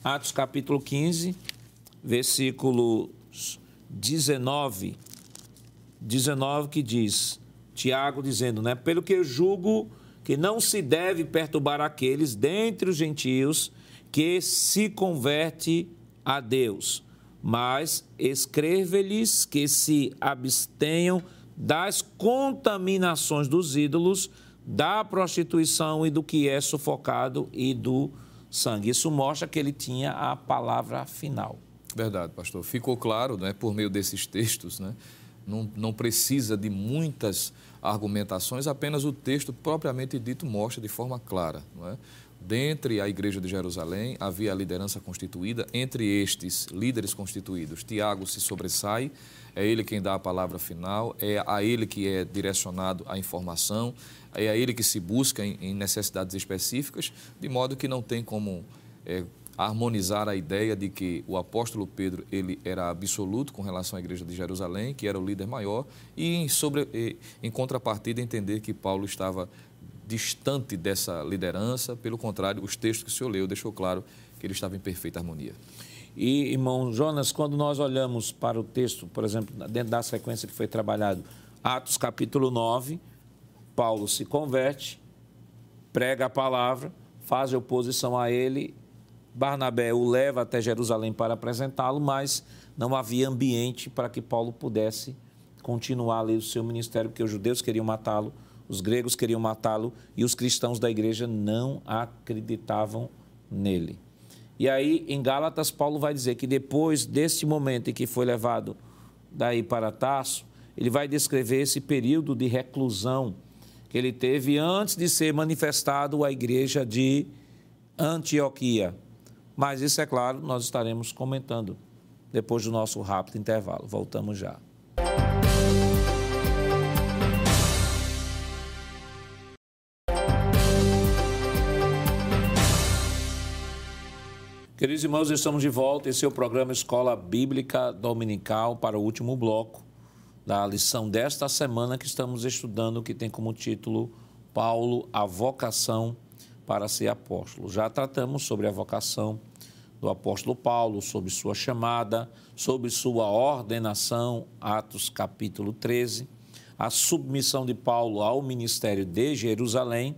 Atos capítulo 15, versículos 19, 19 que diz, Tiago dizendo, né? Pelo que eu julgo que não se deve perturbar aqueles dentre os gentios que se converte a Deus, mas escreve-lhes que se abstenham das contaminações dos ídolos, da prostituição e do que é sufocado e do sangue. Isso mostra que ele tinha a palavra final. Verdade, pastor. Ficou claro, né, por meio desses textos, né? Não, não precisa de muitas argumentações, apenas o texto propriamente dito mostra de forma clara. Não é? Dentre a Igreja de Jerusalém havia a liderança constituída, entre estes líderes constituídos, Tiago se sobressai, é ele quem dá a palavra final, é a ele que é direcionado a informação, é a ele que se busca em, necessidades específicas, de modo que não tem como é, harmonizar a ideia de que o apóstolo Pedro ele era absoluto com relação à igreja de Jerusalém, que era o líder maior, e em, contrapartida entender que Paulo estava distante dessa liderança, pelo contrário, os textos que o senhor leu deixou claro que ele estava em perfeita harmonia. E, irmão Jonas, quando nós olhamos para o texto, por exemplo, dentro da sequência que foi trabalhado, Atos capítulo 9, Paulo se converte, prega a palavra, faz oposição a ele Barnabé o leva até Jerusalém para apresentá-lo, mas não havia ambiente para que Paulo pudesse continuar ali o seu ministério, porque os judeus queriam matá-lo, os gregos queriam matá-lo e os cristãos da igreja não acreditavam nele. E aí, em Gálatas, Paulo vai dizer que depois deste momento em que foi levado daí para Tarso, ele vai descrever esse período de reclusão que ele teve antes de ser manifestado à igreja de Antioquia. Mas isso, é claro, nós estaremos comentando depois do nosso rápido intervalo. Voltamos já. Queridos irmãos, estamos de volta. Esse é o programa Escola Bíblica Dominical para o último bloco da lição desta semana que estamos estudando, que tem como título Paulo, a vocação para ser apóstolo. Já tratamos sobre a vocação do apóstolo Paulo, sobre sua chamada, sobre sua ordenação, Atos capítulo 13, a submissão de Paulo ao ministério de Jerusalém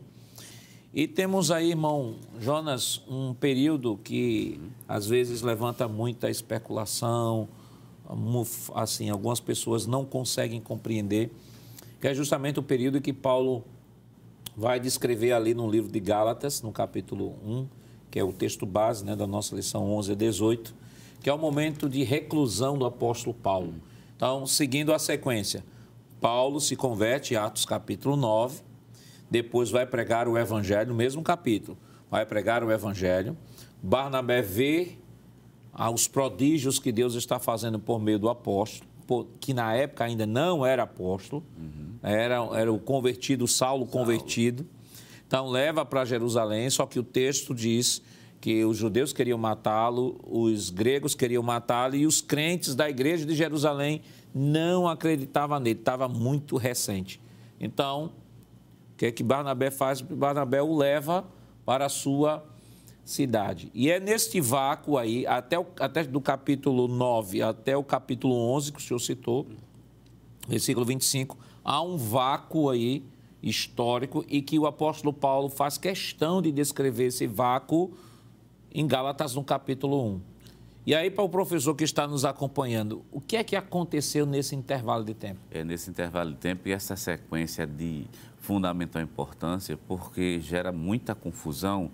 e temos aí, irmão Jonas, um período que às vezes levanta muita especulação, assim, algumas pessoas não conseguem compreender, que é justamente o período que Paulo vai descrever ali no livro de Gálatas, no capítulo 1, que é o texto base né, da nossa lição 11 a 18, que é o momento de reclusão do apóstolo Paulo. Então, seguindo a sequência, Paulo se converte, Atos capítulo 9, depois vai pregar o evangelho, no mesmo capítulo, vai pregar o evangelho. Barnabé vê os prodígios que Deus está fazendo por meio do apóstolo, que na época ainda não era apóstolo, uhum. era, era o convertido, Saulo, Saulo. convertido. Então leva para Jerusalém, só que o texto diz que os judeus queriam matá-lo, os gregos queriam matá-lo e os crentes da igreja de Jerusalém não acreditavam nele, estava muito recente. Então, que é que Barnabé faz? Barnabé o leva para a sua cidade. E é neste vácuo aí, até, o, até do capítulo 9 até o capítulo 11, que o senhor citou, versículo 25, há um vácuo aí histórico e que o apóstolo Paulo faz questão de descrever esse vácuo em Gálatas, no capítulo 1. E aí, para o professor que está nos acompanhando, o que é que aconteceu nesse intervalo de tempo? É nesse intervalo de tempo e essa sequência de fundamental importância porque gera muita confusão,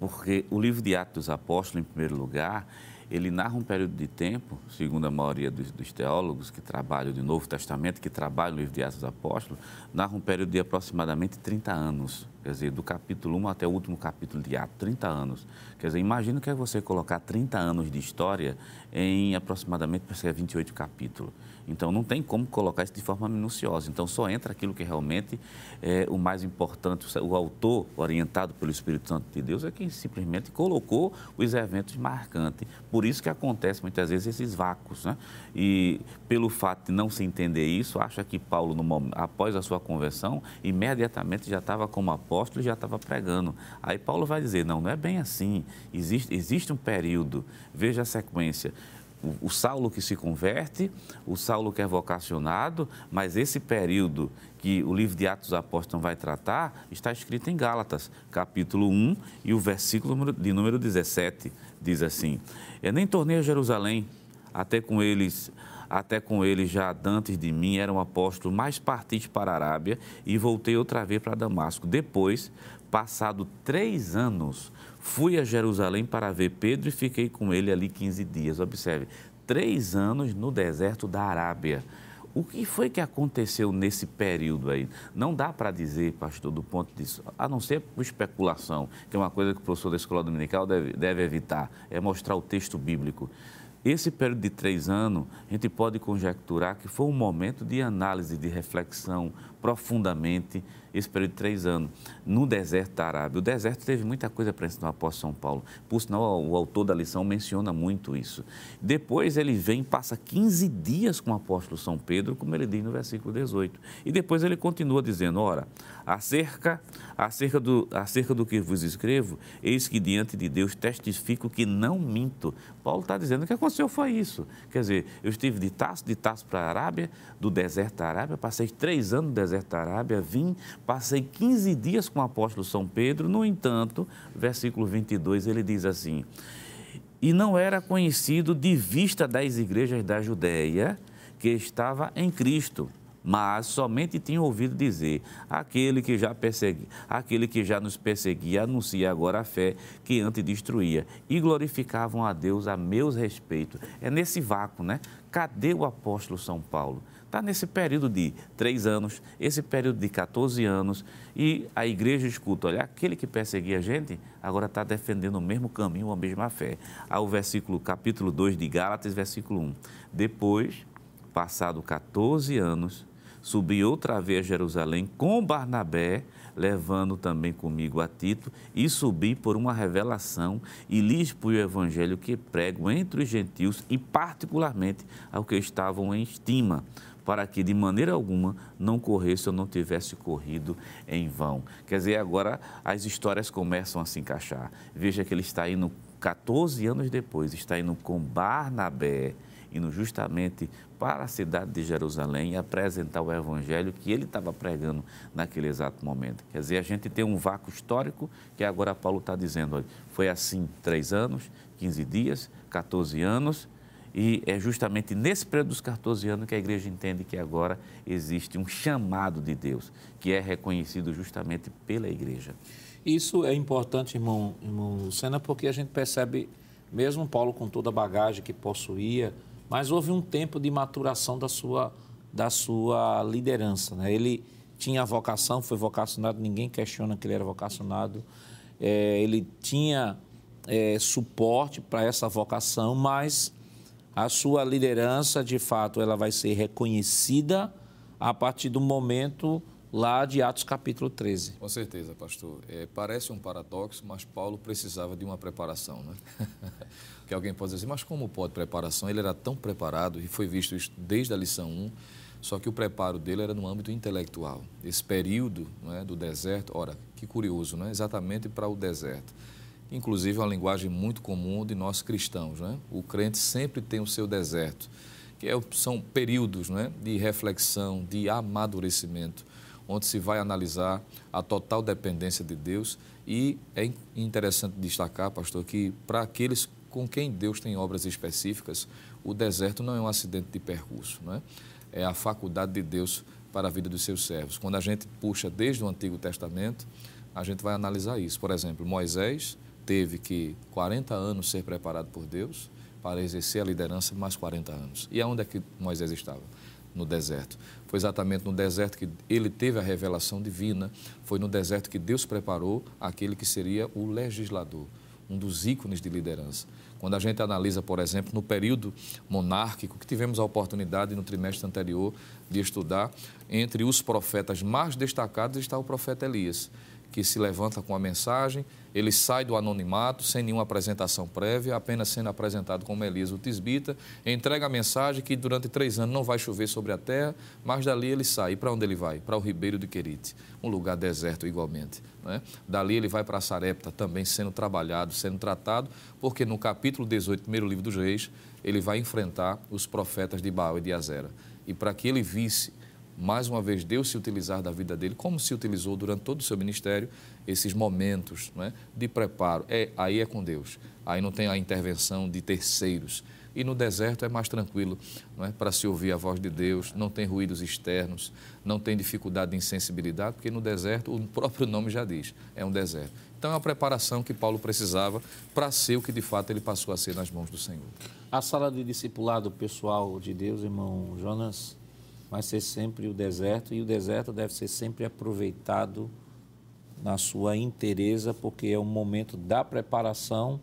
porque o livro de Atos dos Apóstolos, em primeiro lugar, ele narra um período de tempo, segundo a maioria dos, dos teólogos que trabalham do Novo Testamento, que trabalham no livro de Atos dos Apóstolos, narra um período de aproximadamente 30 anos, quer dizer, do capítulo 1 até o último capítulo de Atos, 30 anos. Quer dizer, imagina que é você colocar 30 anos de história em aproximadamente, parece que é 28 capítulos. Então, não tem como colocar isso de forma minuciosa. Então, só entra aquilo que realmente é o mais importante. O autor, orientado pelo Espírito Santo de Deus, é quem simplesmente colocou os eventos marcantes. Por isso que acontece muitas vezes esses vácuos. Né? E pelo fato de não se entender isso, acha que Paulo, momento, após a sua conversão, imediatamente já estava como apóstolo e já estava pregando. Aí Paulo vai dizer: não, não é bem assim. Existe, existe um período, veja a sequência o, Saulo que se converte, o Saulo que é vocacionado, mas esse período que o livro de Atos dos Apóstolos vai tratar está escrito em Gálatas, capítulo 1 e o versículo de número 17 diz assim: Eu nem tornei a Jerusalém, até com eles até com eles já antes de mim era um apóstolo, mais parti para a Arábia e voltei outra vez para Damasco. Depois, passado três anos, Fui a Jerusalém para ver Pedro e fiquei com ele ali 15 dias. Observe, três anos no deserto da Arábia. O que foi que aconteceu nesse período aí? Não dá para dizer, pastor, do ponto disso, a não ser por especulação, que é uma coisa que o professor da escola dominical deve, deve evitar, é mostrar o texto bíblico. Esse período de três anos, a gente pode conjecturar que foi um momento de análise, de reflexão profundamente esse período de três anos, no deserto da Arábia. O deserto teve muita coisa para ensinar o apóstolo São Paulo. Por sinal, o autor da lição menciona muito isso. Depois ele vem, passa 15 dias com o apóstolo São Pedro, como ele diz no versículo 18. E depois ele continua dizendo, ora, acerca, acerca, do, acerca do que vos escrevo, eis que diante de Deus testifico que não minto. Paulo está dizendo que o que aconteceu foi isso. Quer dizer, eu estive de Tarso, de Tarso para a Arábia, do deserto da Arábia, passei três anos no deserto da Arábia, vim Passei 15 dias com o apóstolo São Pedro, no entanto, versículo 22, ele diz assim: E não era conhecido de vista das igrejas da Judéia que estava em Cristo. mas somente tinham ouvido dizer: aquele que já persegui, aquele que já nos perseguia anuncia agora a fé que antes destruía e glorificavam a Deus a meus respeitos. É nesse vácuo, né? Cadê o apóstolo São Paulo? Está nesse período de três anos, esse período de 14 anos, e a igreja escuta: olha, aquele que perseguia a gente agora está defendendo o mesmo caminho, a mesma fé. Há o versículo, capítulo 2 de Gálatas, versículo 1. Depois, passado 14 anos, subi outra vez a Jerusalém com Barnabé, levando também comigo a Tito, e subi por uma revelação e lhes pus o evangelho que prego entre os gentios e particularmente ao que estavam em estima, para que de maneira alguma não corresse ou não tivesse corrido em vão. Quer dizer, agora as histórias começam a se encaixar. Veja que ele está indo 14 anos depois, está indo com Barnabé, indo justamente para a cidade de Jerusalém e apresentar o evangelho que ele estava pregando naquele exato momento. Quer dizer, a gente tem um vácuo histórico que agora Paulo está dizendo, olha, foi assim três anos, 15 dias, 14 anos, e é justamente nesse período dos 14 anos que a igreja entende que agora existe um chamado de Deus, que é reconhecido justamente pela igreja. Isso é importante, irmão, irmão Lucena, porque a gente percebe, mesmo Paulo com toda a bagagem que possuía, mas houve um tempo de maturação da sua, da sua liderança. Né? Ele tinha vocação, foi vocacionado, ninguém questiona que ele era vocacionado. É, ele tinha é, suporte para essa vocação, mas a sua liderança, de fato, ela vai ser reconhecida a partir do momento lá de Atos capítulo 13. Com certeza, pastor. É, parece um paradoxo, mas Paulo precisava de uma preparação, né? que alguém pode dizer, mas como pode preparação? Ele era tão preparado e foi visto desde a lição 1, só que o preparo dele era no âmbito intelectual. Esse período é, do deserto, ora, que curioso, né? exatamente para o deserto. Inclusive, é uma linguagem muito comum de nós cristãos. Né? O crente sempre tem o seu deserto, que é, são períodos né, de reflexão, de amadurecimento, onde se vai analisar a total dependência de Deus. E é interessante destacar, pastor, que para aqueles com quem Deus tem obras específicas, o deserto não é um acidente de percurso, não é? é a faculdade de Deus para a vida dos seus servos. Quando a gente puxa desde o Antigo Testamento, a gente vai analisar isso. Por exemplo, Moisés teve que 40 anos ser preparado por Deus para exercer a liderança mais 40 anos. E aonde é que Moisés estava? No deserto. Foi exatamente no deserto que ele teve a revelação divina, foi no deserto que Deus preparou aquele que seria o legislador, um dos ícones de liderança. Quando a gente analisa, por exemplo, no período monárquico, que tivemos a oportunidade no trimestre anterior de estudar, entre os profetas mais destacados está o profeta Elias que se levanta com a mensagem, ele sai do anonimato, sem nenhuma apresentação prévia, apenas sendo apresentado como Elias o Tisbita, entrega a mensagem que durante três anos não vai chover sobre a terra, mas dali ele sai. E para onde ele vai? Para o Ribeiro de Querite, um lugar deserto igualmente. Né? Dali ele vai para Sarepta, também sendo trabalhado, sendo tratado, porque no capítulo 18, primeiro livro dos reis, ele vai enfrentar os profetas de Baal e de Azera. E para que ele visse mais uma vez, Deus se utilizar da vida dele, como se utilizou durante todo o seu ministério, esses momentos é, de preparo. É, aí é com Deus. Aí não tem a intervenção de terceiros. E no deserto é mais tranquilo é, para se ouvir a voz de Deus, não tem ruídos externos, não tem dificuldade de insensibilidade, porque no deserto, o próprio nome já diz, é um deserto. Então é a preparação que Paulo precisava para ser o que de fato ele passou a ser nas mãos do Senhor. A sala de discipulado pessoal de Deus, irmão Jonas, vai ser sempre o deserto e o deserto deve ser sempre aproveitado na sua inteireza, porque é um momento da preparação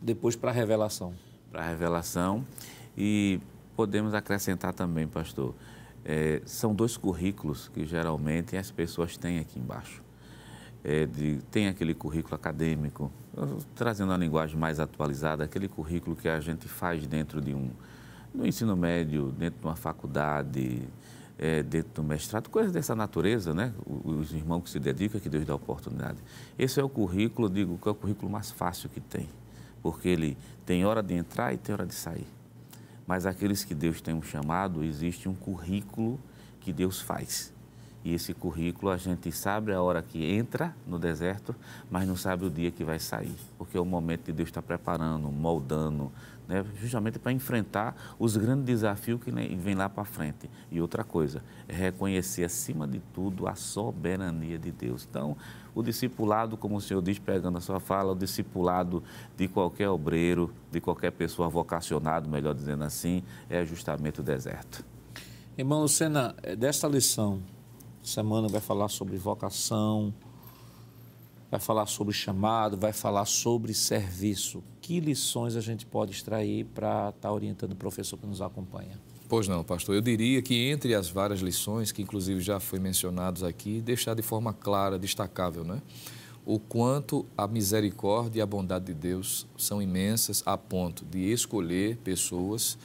depois para a revelação. Para a revelação e podemos acrescentar também, pastor, é, são dois currículos que geralmente as pessoas têm aqui embaixo. É, de, tem aquele currículo acadêmico, trazendo a linguagem mais atualizada, aquele currículo que a gente faz dentro de um, no ensino médio, dentro de uma faculdade, é, dentro do mestrado, coisas dessa natureza, né? Os irmãos que se dedicam, que Deus dá oportunidade. Esse é o currículo, digo, que é o currículo mais fácil que tem, porque ele tem hora de entrar e tem hora de sair. Mas aqueles que Deus tem um chamado, existe um currículo que Deus faz. E esse currículo a gente sabe a hora que entra no deserto, mas não sabe o dia que vai sair, porque é o momento de Deus estar preparando, moldando, né, justamente para enfrentar os grandes desafios que vem lá para frente. E outra coisa, é reconhecer acima de tudo a soberania de Deus. Então, o discipulado, como o senhor diz, pegando a sua fala, o discipulado de qualquer obreiro, de qualquer pessoa vocacionado, melhor dizendo assim, é justamente o deserto. Irmão Lucena, desta lição, semana vai falar sobre vocação, vai falar sobre chamado, vai falar sobre serviço. Que lições a gente pode extrair para estar tá orientando o professor que nos acompanha? Pois não, pastor. Eu diria que entre as várias lições, que inclusive já foi mencionados aqui, deixar de forma clara, destacável, né? O quanto a misericórdia e a bondade de Deus são imensas a ponto de escolher pessoas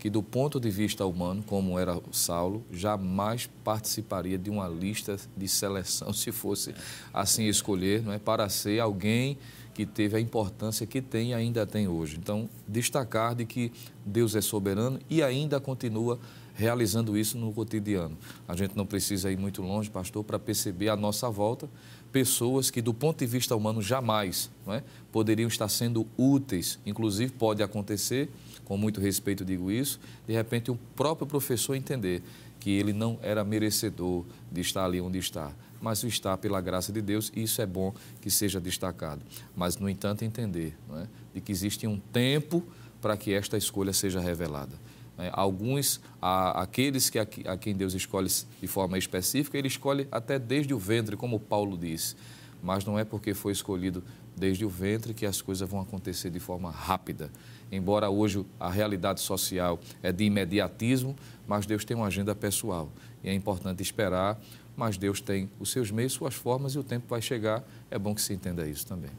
que, do ponto de vista humano, como era Saulo, jamais participaria de uma lista de seleção, se fosse assim escolher, não é, para ser alguém que teve a importância que tem e ainda tem hoje. Então, destacar de que Deus é soberano e ainda continua realizando isso no cotidiano. A gente não precisa ir muito longe, pastor, para perceber à nossa volta pessoas que, do ponto de vista humano, jamais não é, poderiam estar sendo úteis. Inclusive, pode acontecer com muito respeito digo isso, de repente o próprio professor entender que ele não era merecedor de estar ali onde está, mas está pela graça de Deus e isso é bom que seja destacado. Mas, no entanto, entender é? de que existe um tempo para que esta escolha seja revelada. É, alguns, aqueles que a, a quem Deus escolhe de forma específica, ele escolhe até desde o ventre, como Paulo disse mas não é porque foi escolhido desde o ventre que as coisas vão acontecer de forma rápida embora hoje a realidade social é de imediatismo, mas Deus tem uma agenda pessoal. E é importante esperar, mas Deus tem os seus meios, suas formas e o tempo vai chegar. É bom que se entenda isso também.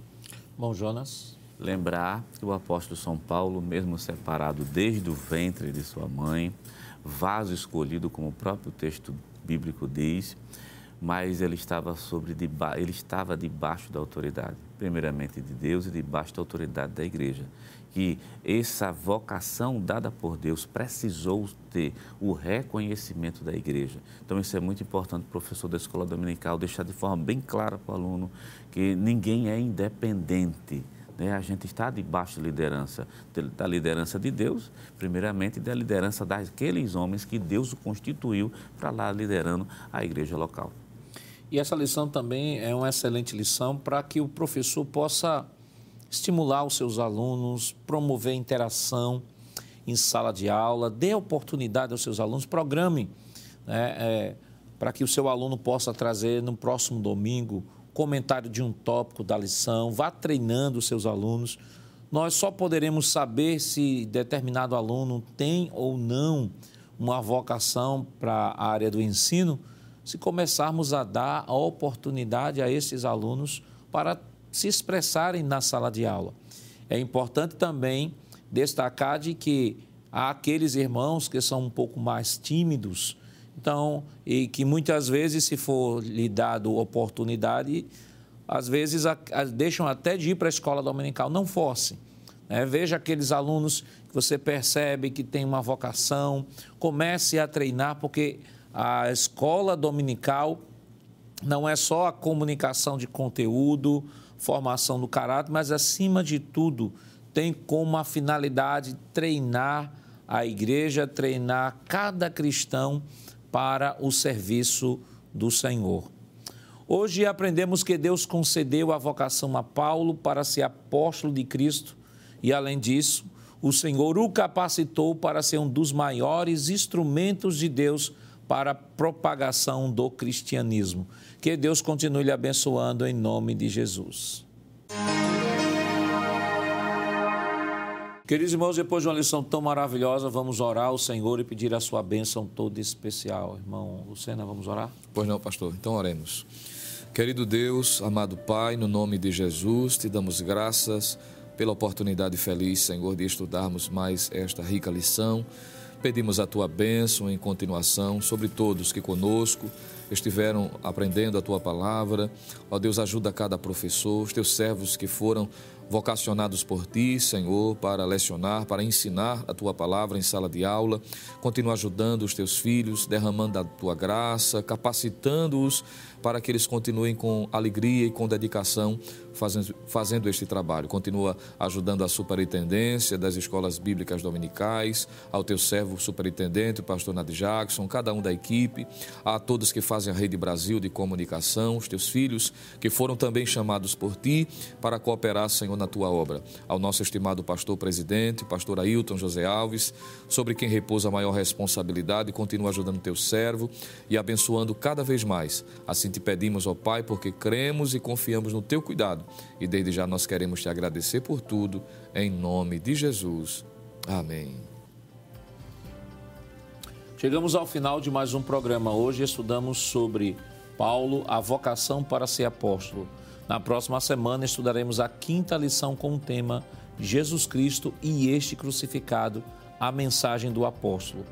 Bom, Jonas. Lembrar que o apóstolo São Paulo, mesmo separado desde o ventre de sua mãe, vaso escolhido, como o próprio texto bíblico diz, mas ele estava sobre ele estava debaixo da autoridade, primeiramente de Deus e debaixo da autoridade da igreja que essa vocação dada por Deus precisou ter o reconhecimento da igreja. Então, isso é muito importante, professor da escola dominical, deixar de forma bem clara para o aluno que ninguém é independente. Né? A gente está debaixo de liderança, da liderança de Deus, primeiramente, e da liderança daqueles homens que Deus o constituiu para lá liderando a igreja local. E essa lição também é uma excelente lição para que o professor possa estimular os seus alunos, promover interação em sala de aula, dê oportunidade aos seus alunos, programe né, é, para que o seu aluno possa trazer no próximo domingo comentário de um tópico da lição, vá treinando os seus alunos. Nós só poderemos saber se determinado aluno tem ou não uma vocação para a área do ensino se começarmos a dar a oportunidade a esses alunos para se expressarem na sala de aula. É importante também destacar de que há aqueles irmãos que são um pouco mais tímidos, então, e que muitas vezes, se for lhe dado oportunidade, às vezes a, a, deixam até de ir para a escola dominical, não fosse. Né? Veja aqueles alunos que você percebe que tem uma vocação, comece a treinar, porque a escola dominical não é só a comunicação de conteúdo, formação do caráter, mas acima de tudo tem como a finalidade treinar a igreja, treinar cada cristão para o serviço do Senhor. Hoje aprendemos que Deus concedeu a vocação a Paulo para ser apóstolo de Cristo e, além disso, o Senhor o capacitou para ser um dos maiores instrumentos de Deus para a propagação do cristianismo. Que Deus continue lhe abençoando em nome de Jesus. Queridos irmãos, depois de uma lição tão maravilhosa, vamos orar ao Senhor e pedir a sua bênção toda especial. Irmão Lucena, vamos orar? Pois não, pastor. Então oremos. Querido Deus, amado Pai, no nome de Jesus, te damos graças pela oportunidade feliz, Senhor, de estudarmos mais esta rica lição Pedimos a tua bênção em continuação sobre todos que conosco estiveram aprendendo a tua palavra. Ó Deus, ajuda cada professor, os teus servos que foram vocacionados por ti, Senhor, para lecionar, para ensinar a tua palavra em sala de aula. Continua ajudando os teus filhos, derramando a tua graça, capacitando-os para que eles continuem com alegria e com dedicação fazendo, fazendo este trabalho. Continua ajudando a superintendência das escolas bíblicas dominicais, ao teu servo superintendente, o pastor Nad Jackson, cada um da equipe, a todos que fazem a Rede Brasil de Comunicação, os teus filhos que foram também chamados por ti para cooperar, Senhor, na tua obra. Ao nosso estimado pastor presidente, pastor Ailton José Alves, sobre quem repousa a maior responsabilidade, continua ajudando teu servo e abençoando cada vez mais. Assim te pedimos, ó Pai, porque cremos e confiamos no teu cuidado e desde já nós queremos te agradecer por tudo, em nome de Jesus. Amém. Chegamos ao final de mais um programa. Hoje estudamos sobre Paulo, a vocação para ser apóstolo. Na próxima semana estudaremos a quinta lição com o tema Jesus Cristo e este crucificado, a mensagem do apóstolo.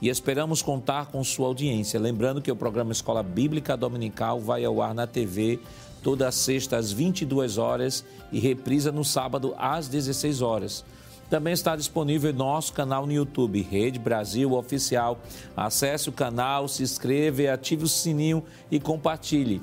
E esperamos contar com sua audiência. Lembrando que o programa Escola Bíblica Dominical vai ao ar na TV toda sexta às 22 horas e reprisa no sábado às 16 horas. Também está disponível em nosso canal no YouTube, Rede Brasil Oficial. Acesse o canal, se inscreva, ative o sininho e compartilhe.